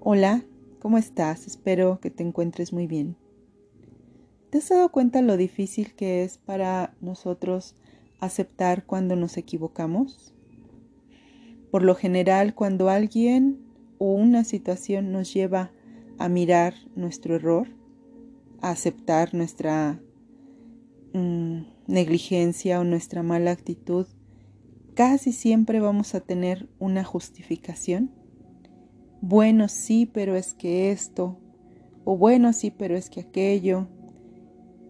Hola, ¿cómo estás? Espero que te encuentres muy bien. ¿Te has dado cuenta lo difícil que es para nosotros aceptar cuando nos equivocamos? Por lo general, cuando alguien o una situación nos lleva a mirar nuestro error, a aceptar nuestra mm, negligencia o nuestra mala actitud, casi siempre vamos a tener una justificación bueno, sí, pero es que esto, o bueno, sí, pero es que aquello.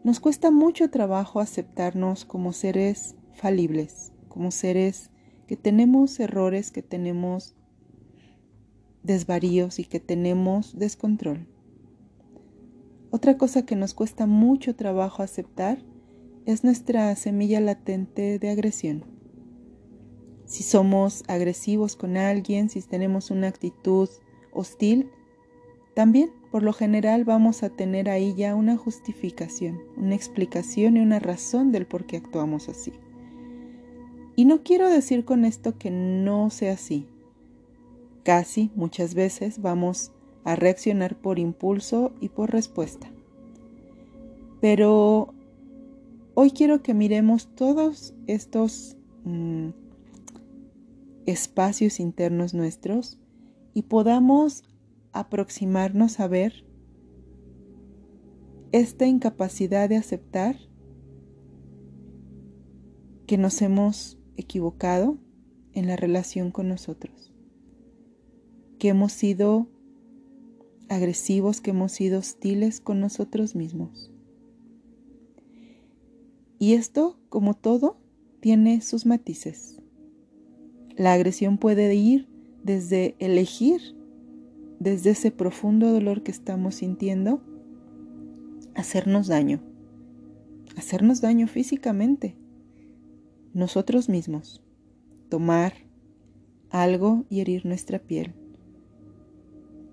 Nos cuesta mucho trabajo aceptarnos como seres falibles, como seres que tenemos errores, que tenemos desvaríos y que tenemos descontrol. Otra cosa que nos cuesta mucho trabajo aceptar es nuestra semilla latente de agresión si somos agresivos con alguien, si tenemos una actitud hostil, también por lo general vamos a tener ahí ya una justificación, una explicación y una razón del por qué actuamos así. Y no quiero decir con esto que no sea así. Casi muchas veces vamos a reaccionar por impulso y por respuesta. Pero hoy quiero que miremos todos estos mm, espacios internos nuestros y podamos aproximarnos a ver esta incapacidad de aceptar que nos hemos equivocado en la relación con nosotros, que hemos sido agresivos, que hemos sido hostiles con nosotros mismos. Y esto, como todo, tiene sus matices. La agresión puede ir desde elegir, desde ese profundo dolor que estamos sintiendo, hacernos daño, hacernos daño físicamente, nosotros mismos, tomar algo y herir nuestra piel,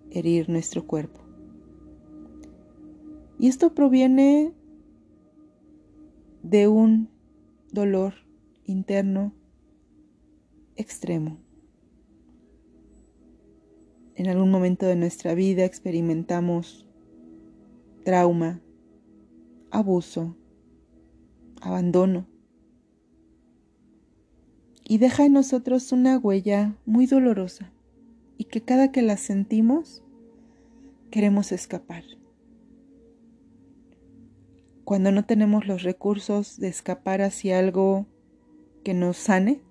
herir nuestro cuerpo. Y esto proviene de un dolor interno extremo. En algún momento de nuestra vida experimentamos trauma, abuso, abandono. Y deja en nosotros una huella muy dolorosa y que cada que la sentimos queremos escapar. Cuando no tenemos los recursos de escapar hacia algo que nos sane,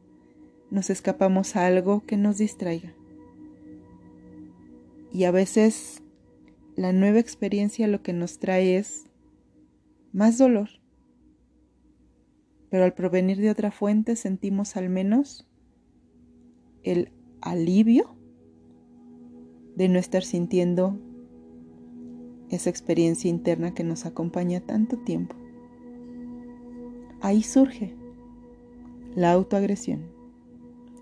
nos escapamos a algo que nos distraiga. Y a veces la nueva experiencia lo que nos trae es más dolor. Pero al provenir de otra fuente sentimos al menos el alivio de no estar sintiendo esa experiencia interna que nos acompaña tanto tiempo. Ahí surge la autoagresión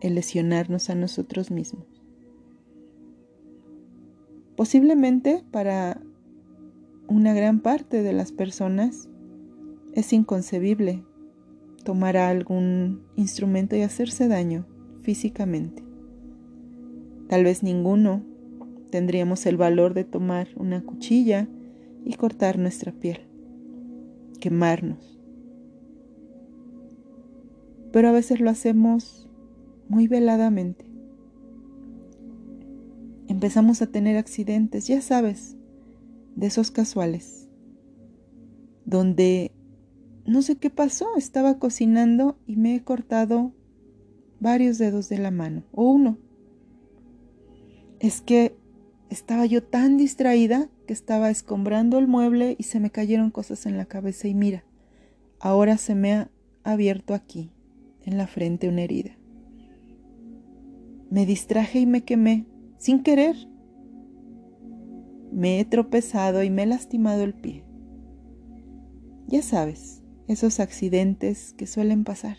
el lesionarnos a nosotros mismos. Posiblemente para una gran parte de las personas es inconcebible tomar algún instrumento y hacerse daño físicamente. Tal vez ninguno tendríamos el valor de tomar una cuchilla y cortar nuestra piel, quemarnos. Pero a veces lo hacemos muy veladamente. Empezamos a tener accidentes, ya sabes, de esos casuales, donde no sé qué pasó, estaba cocinando y me he cortado varios dedos de la mano, o uno. Es que estaba yo tan distraída que estaba escombrando el mueble y se me cayeron cosas en la cabeza y mira, ahora se me ha abierto aquí, en la frente, una herida. Me distraje y me quemé, sin querer. Me he tropezado y me he lastimado el pie. Ya sabes, esos accidentes que suelen pasar.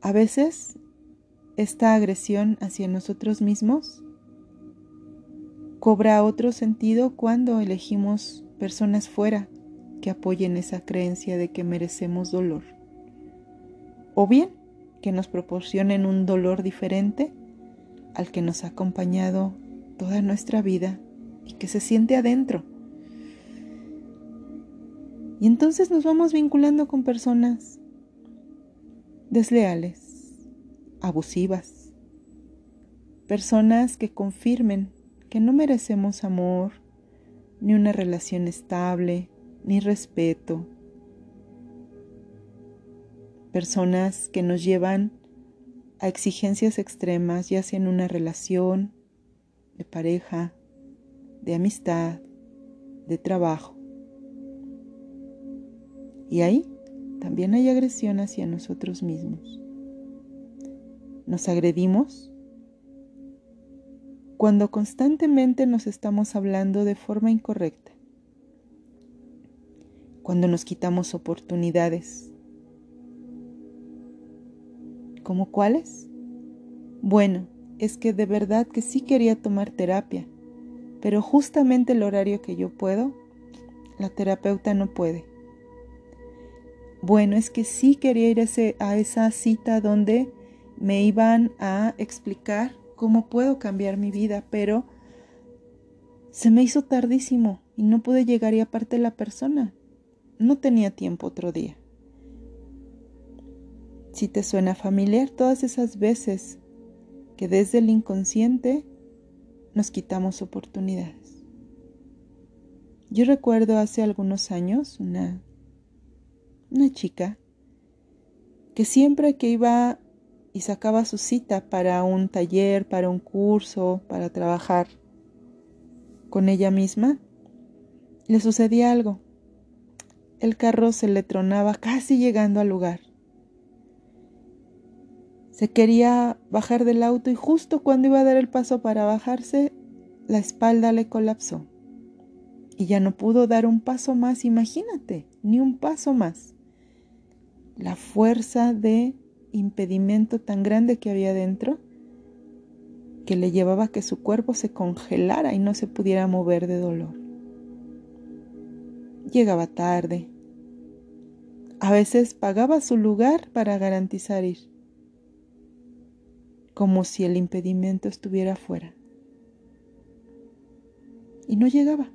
A veces, esta agresión hacia nosotros mismos cobra otro sentido cuando elegimos personas fuera que apoyen esa creencia de que merecemos dolor. O bien, que nos proporcionen un dolor diferente al que nos ha acompañado toda nuestra vida y que se siente adentro. Y entonces nos vamos vinculando con personas desleales, abusivas, personas que confirmen que no merecemos amor, ni una relación estable, ni respeto. Personas que nos llevan a exigencias extremas, ya sea en una relación de pareja, de amistad, de trabajo. Y ahí también hay agresión hacia nosotros mismos. Nos agredimos cuando constantemente nos estamos hablando de forma incorrecta, cuando nos quitamos oportunidades. ¿Cómo cuáles? Bueno, es que de verdad que sí quería tomar terapia, pero justamente el horario que yo puedo, la terapeuta no puede. Bueno, es que sí quería ir a, esa cita donde me iban a explicar cómo puedo cambiar mi vida, pero se me hizo tardísimo y no pude llegar y aparte la persona no tenía tiempo otro día. Si te suena familiar todas esas veces que desde el inconsciente nos quitamos oportunidades. Yo recuerdo hace algunos años una una chica que siempre que iba y sacaba su cita para un taller, para un curso, para trabajar con ella misma, le sucedía algo. El carro se le tronaba casi llegando al lugar. Se quería bajar del auto y justo cuando iba a dar el paso para bajarse, la espalda le colapsó. Y ya no pudo dar un paso más, imagínate, ni un paso más la fuerza de impedimento tan grande que había dentro que le llevaba a que su cuerpo se congelara y no se pudiera mover de dolor. Llegaba tarde. A veces pagaba su lugar para garantizar ir, como si el impedimento estuviera fuera. Y no llegaba.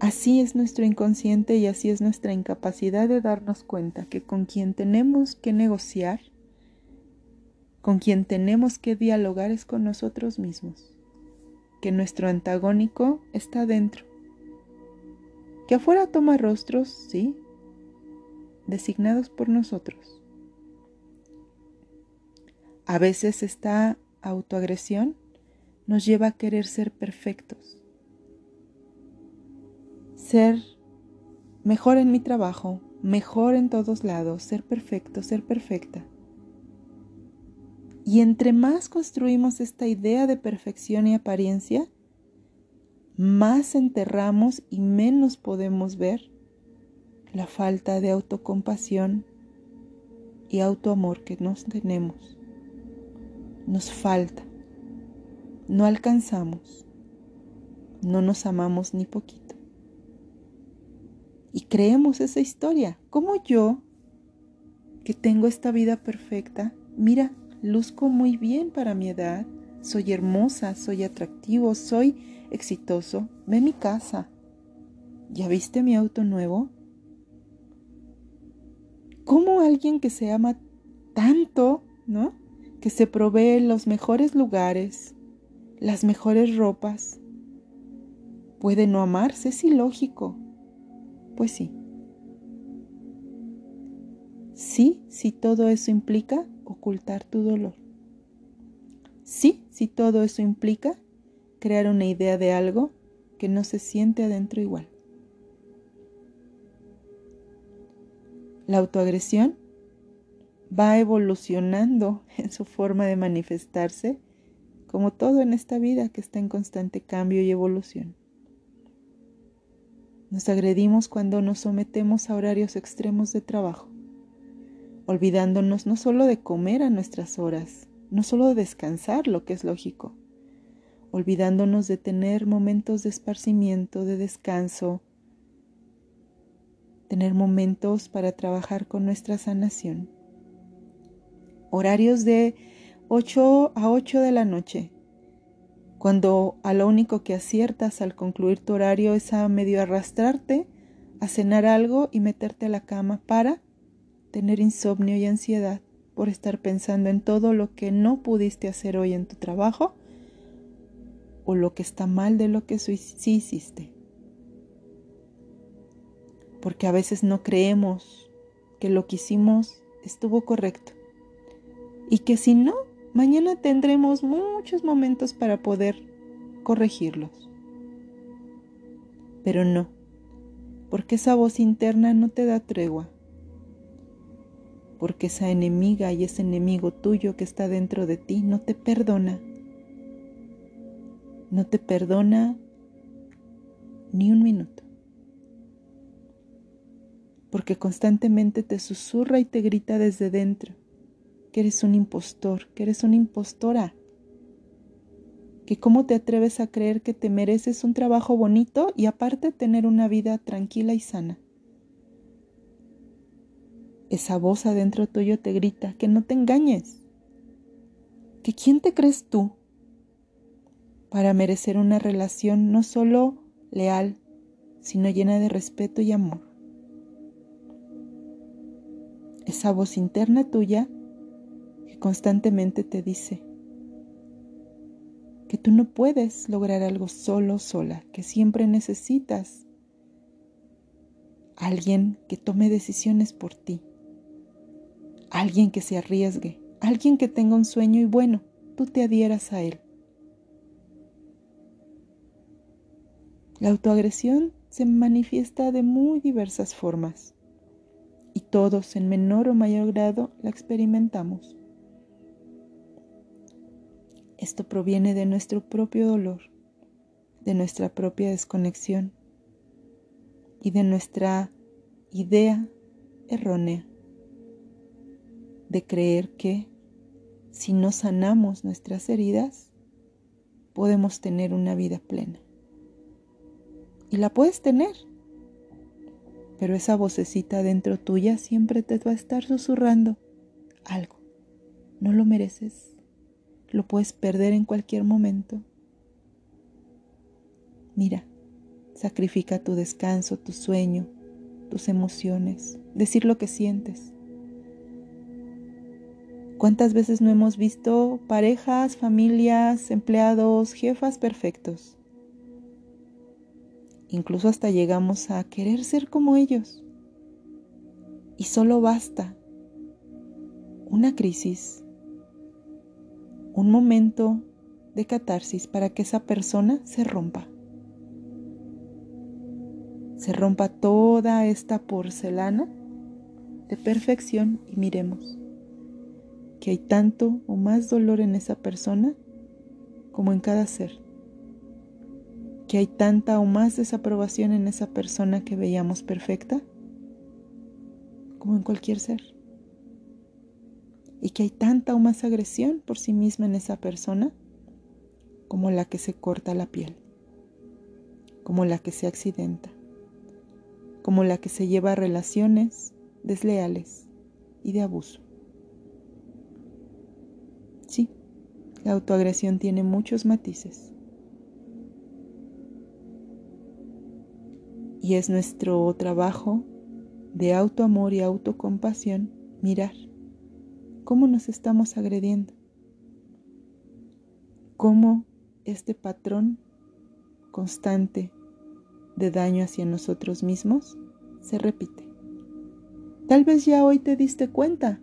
Así es nuestro inconsciente y así es nuestra incapacidad de darnos cuenta que con quien tenemos que negociar, con quien tenemos que dialogar es con nosotros mismos, que nuestro antagónico está dentro, que afuera toma rostros, sí, designados por nosotros. A veces esta autoagresión nos lleva a querer ser perfectos ser mejor en mi trabajo, mejor en todos lados, ser perfecto, ser perfecta. Y entre más construimos esta idea de perfección y apariencia, más enterramos y menos podemos ver la falta de autocompasión y autoamor que nos tenemos. Nos falta. No alcanzamos. No nos amamos ni poquito y creemos esa historia. Como yo, que tengo esta vida perfecta, mira, luzco muy bien para mi edad, soy hermosa, soy atractivo, soy exitoso, ve mi casa. ¿Ya viste mi auto nuevo? ¿Cómo alguien que se ama tanto, ¿no? Que se provee los mejores lugares, las mejores ropas, puede no amarse? Es ilógico. Pues sí. Sí, si todo eso implica ocultar tu dolor. Sí, si todo eso implica crear una idea de algo que no se siente adentro igual. La autoagresión va evolucionando en su forma de manifestarse, como todo en esta vida que está en constante cambio y evolución. Nos agredimos cuando nos sometemos a horarios extremos de trabajo, olvidándonos no solo de comer a nuestras horas, no solo de descansar, lo que es lógico, olvidándonos de tener momentos de esparcimiento, de descanso, tener momentos para trabajar con nuestra sanación, horarios de 8 a 8 de la noche, cuando a lo único que aciertas al concluir tu horario es a medio arrastrarte, a cenar algo y meterte a la cama para tener insomnio y ansiedad por estar pensando en todo lo que no pudiste hacer hoy en tu trabajo o lo que está mal de lo que sí hiciste. Porque a veces no creemos que lo que hicimos estuvo correcto y que si no, mañana tendremos muchos momentos para poder corregirlos. Pero no, porque esa voz interna no te da tregua, porque esa enemiga y ese enemigo tuyo que está dentro de ti no te perdona, no te perdona ni un minuto, porque constantemente te susurra y te grita desde dentro que eres un impostor, que eres una impostora, que cómo te atreves a creer que te mereces un trabajo bonito y aparte tener una vida tranquila y sana. Esa voz adentro tuyo te grita que no te engañes, que quién te crees tú para merecer una relación no solo leal, sino llena de respeto y amor. Esa voz interna tuya constantemente te dice que tú no puedes lograr algo solo, sola, que siempre necesitas alguien que tome decisiones por ti, alguien que se arriesgue, alguien que tenga un sueño y bueno, tú te adhieras a él. La autoagresión se manifiesta de muy diversas formas y todos en menor o mayor grado la experimentamos. Esto proviene de nuestro propio dolor, de nuestra propia desconexión y de nuestra idea errónea de creer que si no sanamos nuestras heridas, podemos tener una vida plena. Y la puedes tener, pero esa vocecita dentro tuya siempre te va a estar susurrando algo. No lo mereces lo puedes perder en cualquier momento. Mira, sacrifica tu descanso, tu sueño, tus emociones, decir lo que sientes. ¿Cuántas veces no hemos visto parejas, familias, empleados, jefas perfectos? Incluso hasta llegamos a querer ser como ellos. Y solo basta una crisis un momento de catarsis para que esa persona se rompa. Se rompa toda esta porcelana de perfección y miremos que hay tanto o más dolor en esa persona como en cada ser. Que hay tanta o más desaprobación en esa persona que veíamos perfecta como en cualquier ser y que hay tanta o más agresión por sí misma en esa persona como la que se corta la piel, como la que se accidenta, como la que se lleva a relaciones desleales y de abuso. Sí, la autoagresión tiene muchos matices. Y es nuestro trabajo de autoamor y autocompasión mirar cómo nos estamos agrediendo, cómo este patrón constante de daño hacia nosotros mismos se repite. Tal vez ya hoy te diste cuenta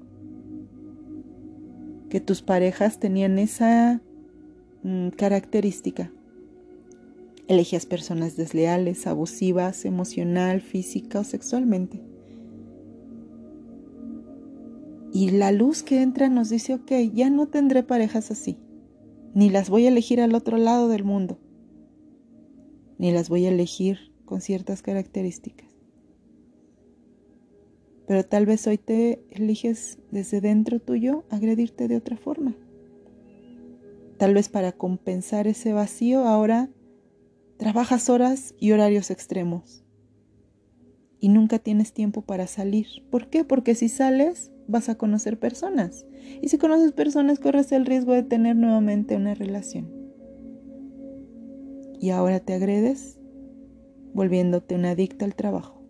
que tus parejas tenían esa mm, característica. Elegías personas desleales, abusivas, emocional, física o sexualmente. Y la luz que entra nos dice, ok, ya no tendré parejas así, ni las voy a elegir al otro lado del mundo, ni las voy a elegir con ciertas características. Pero tal vez hoy te eliges desde dentro tuyo agredirte de otra forma. Tal vez para compensar ese vacío ahora trabajas horas y horarios extremos. Y nunca tienes tiempo para salir. ¿Por qué? Porque si sales vas a conocer personas. Y si conoces personas, corres el riesgo de tener nuevamente una relación. Y ahora te agredes volviéndote una adicta al trabajo.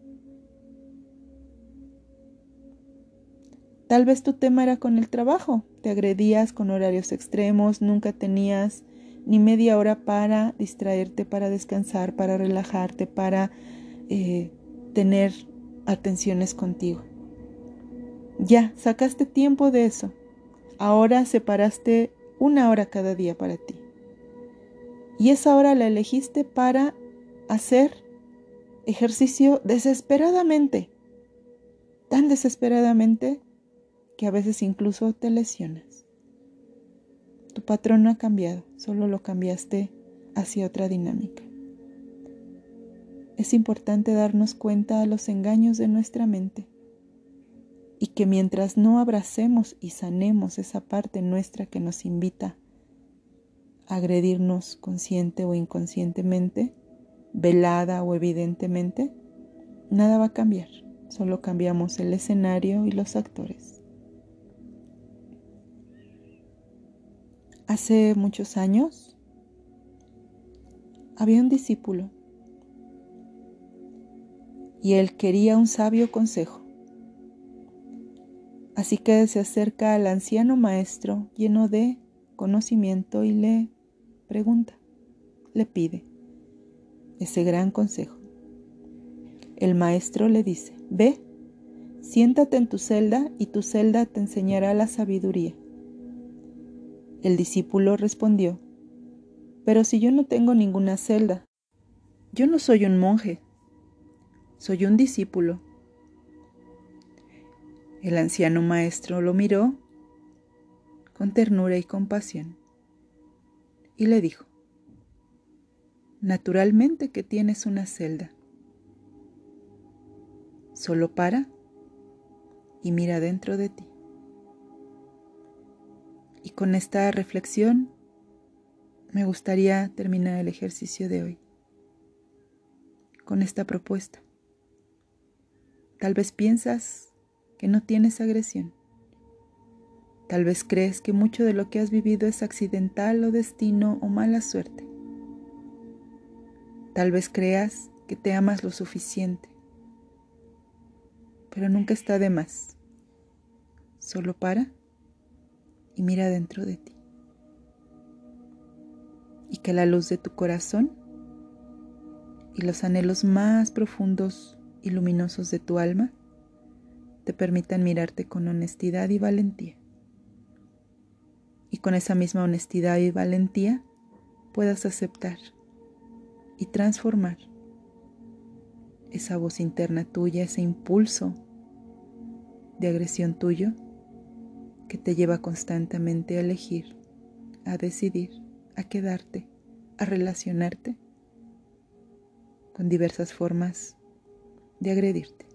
Tal vez tu tema era con el trabajo. Te agredías con horarios extremos, nunca tenías ni media hora para distraerte, para descansar, para relajarte, para eh, tener atenciones contigo. Ya, sacaste tiempo de eso. Ahora separaste una hora cada día para ti. Y esa hora la elegiste para hacer ejercicio desesperadamente. Tan desesperadamente que a veces incluso te lesionas. Tu patrón no ha cambiado, solo lo cambiaste hacia otra dinámica. Es importante darnos cuenta de los engaños de nuestra mente y que mientras no abracemos y sanemos esa parte nuestra que nos invita a agredirnos consciente o inconscientemente, velada o evidentemente, nada va a cambiar, solo cambiamos el escenario y los actores. Hace muchos años había un discípulo y él quería un sabio consejo. Así que se acerca al anciano maestro lleno de conocimiento y le pregunta, le pide ese gran consejo. El maestro le dice, ve, siéntate en tu celda y tu celda te enseñará la sabiduría. El discípulo respondió, pero si yo no tengo ninguna celda, yo no soy un monje, soy un discípulo. El anciano maestro lo miró con ternura y compasión y le dijo, naturalmente que tienes una celda. Solo para y mira dentro de ti. Y con esta reflexión me gustaría terminar el ejercicio de hoy con esta propuesta. Tal vez piensas que no tienes agresión. Tal vez crees que mucho de lo que has vivido es accidental o destino o mala suerte. Tal vez creas que te amas lo suficiente, pero nunca está de más. Solo para y mira dentro de ti. Y que la luz de tu corazón y los anhelos más profundos y luminosos de tu alma te permitan mirarte con honestidad y valentía. Y con esa misma honestidad y valentía puedas aceptar y transformar esa voz interna tuya, ese impulso de agresión tuyo que te lleva constantemente a elegir, a decidir, a quedarte, a relacionarte con diversas formas de agredirte.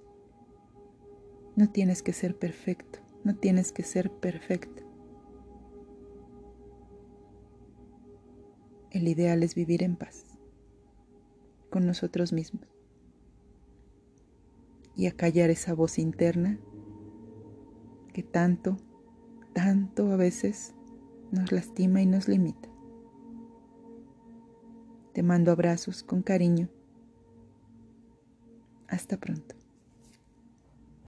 No tienes que ser perfecto, no tienes que ser perfecta. El ideal es vivir en paz con nosotros mismos y acallar esa voz interna que tanto, tanto a veces nos lastima y nos limita. Te mando abrazos con cariño hasta pronto.